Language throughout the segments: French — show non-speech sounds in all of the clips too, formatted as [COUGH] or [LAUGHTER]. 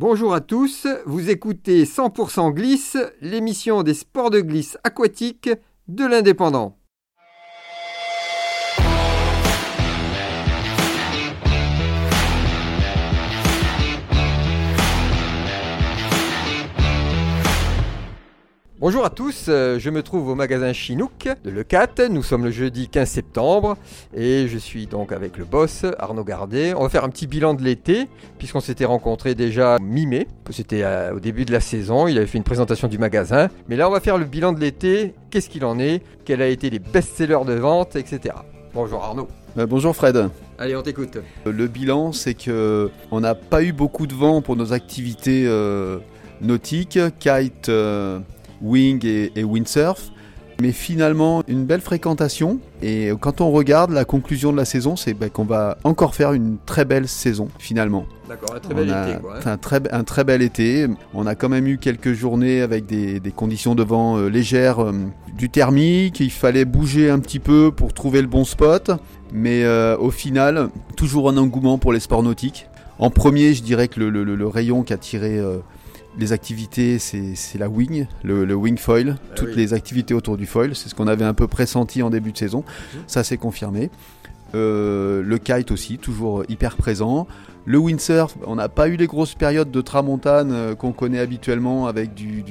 Bonjour à tous, vous écoutez 100% Glisse, l'émission des sports de glisse aquatique de l'Indépendant. Bonjour à tous, euh, je me trouve au magasin Chinook de Le 4. Nous sommes le jeudi 15 septembre et je suis donc avec le boss Arnaud Gardet. On va faire un petit bilan de l'été puisqu'on s'était rencontré déjà mi-mai, c'était euh, au début de la saison. Il avait fait une présentation du magasin. Mais là, on va faire le bilan de l'été. Qu'est-ce qu'il en est? Quels a été les best-sellers de vente, etc. Bonjour Arnaud. Euh, bonjour Fred. Allez, on t'écoute. Le bilan, c'est que on n'a pas eu beaucoup de vent pour nos activités nautiques, kite wing et, windsurf. Mais finalement, une belle fréquentation. Et quand on regarde la conclusion de la saison, c'est ben, qu'on va encore faire une très belle saison, finalement. D'accord, un très bel été. Quoi, hein. un, très, bel été. On a quand même eu quelques journées avec des, conditions de vent euh, légères, euh, du thermique. Il fallait bouger un petit peu pour trouver le bon spot. Mais euh, au final, toujours un engouement pour les sports nautiques. En premier, je dirais que le, rayon qui a tiré les activités, c'est la wing, le, wing foil, ah toutes les activités autour du foil, c'est ce qu'on avait un peu pressenti en début de saison. Mhm. Ça s'est confirmé. Euh, le kite aussi, toujours hyper présent. Le windsurf, on n'a pas eu les grosses périodes de tramontane euh, qu'on connaît habituellement avec du,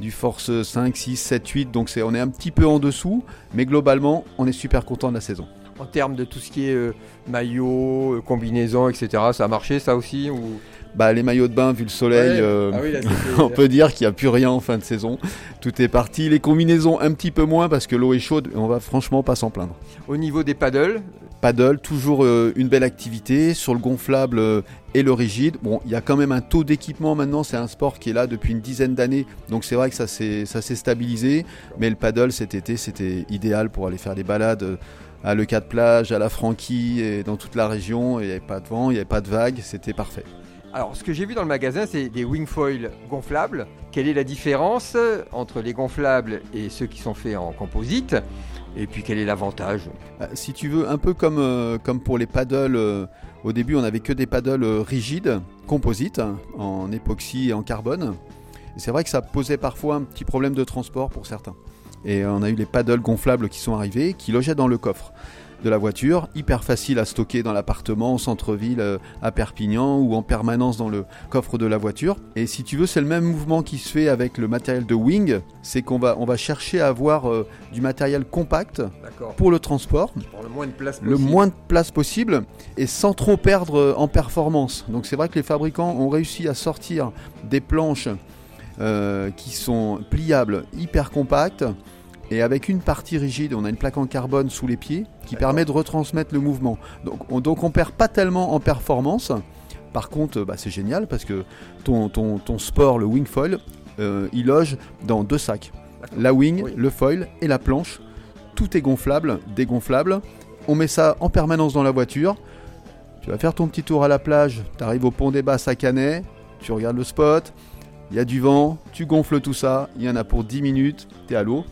du, force 5, 6, 7, 8. Donc on est un petit peu en dessous, mais globalement, on est super content de la saison. En termes de tout ce qui est euh, maillot, combinaison, etc., ça a marché ça aussi ou? Bah, les maillots de bain, vu le soleil, euh, ah [LAUGHS] on peut dire qu'il n'y a plus rien en fin de saison. Tout est parti. Les combinaisons, un petit peu moins parce que l'eau est chaude. On va franchement pas s'en plaindre. Au niveau des paddles Paddle, toujours euh, une belle activité. Sur le gonflable euh, et le rigide. Bon, il y a quand même un taux d'équipement maintenant. C'est un sport qui est là depuis une dizaine d'années. Donc c'est vrai que ça s'est stabilisé. Mais le paddle cet été, c'était idéal pour aller faire des balades à Le de Plage, à la Franquille et dans toute la région. Il n'y avait pas de vent, il n'y avait pas de vagues. C'était parfait. Alors, ce que j'ai vu dans le magasin, c'est des wingfoils gonflables. Quelle est la différence entre les gonflables et ceux qui sont faits en composite? Et puis, quel est l'avantage? Bah, Si tu veux, un peu comme, euh, pour les paddles, euh, au début, on n'avait que des paddles euh, rigides, composites, en époxy et en carbone. C'est vrai que ça posait parfois un petit problème de transport pour certains. Et on a eu les paddles gonflables qui sont arrivés, qui logeaient dans le coffre de la voiture, hyper facile à stocker dans l'appartement, au centre-ville, euh, à Perpignan ou en permanence dans le coffre de la voiture. Et si tu veux, c'est le même mouvement qui se fait avec le matériel de Wing, c'est qu'on va, on va chercher à avoir euh, du matériel compact pour le transport, le moins de place possible. le moins de place possible et sans trop perdre euh, en performance. Donc c'est vrai que les fabricants ont réussi à sortir des planches qui sont pliables, hyper compactes et avec une partie rigide, on a une plaque en carbone sous les pieds qui permet de retransmettre le mouvement. Donc on, donc on perd pas tellement en performance. Par contre, bah, c'est génial parce que ton, ton, ton sport, le wing foil, euh, il loge dans deux sacs. La wing, le foil et la planche. Tout est gonflable, dégonflable. On met ça en permanence dans la voiture. Tu vas faire ton petit tour à la plage, tu arrives au pont des Basses à Canet, tu regardes le spot, il y a du vent, tu gonfles tout ça, il y en a pour 10 minutes, tu es à l'eau,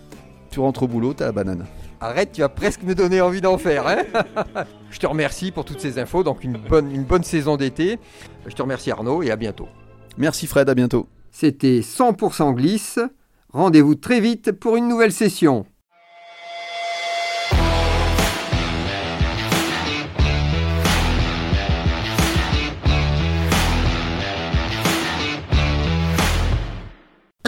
tu rentres au boulot, t'as la banane. Arrête, tu vas presque me donner envie d'en faire. Hein [LAUGHS] Je te remercie pour toutes ces infos. Donc une bonne, une bonne saison d'été. Je te remercie Arnaud et à bientôt. Merci Fred, à bientôt. C'était 100% glisse. Rendez-vous très vite pour une nouvelle session.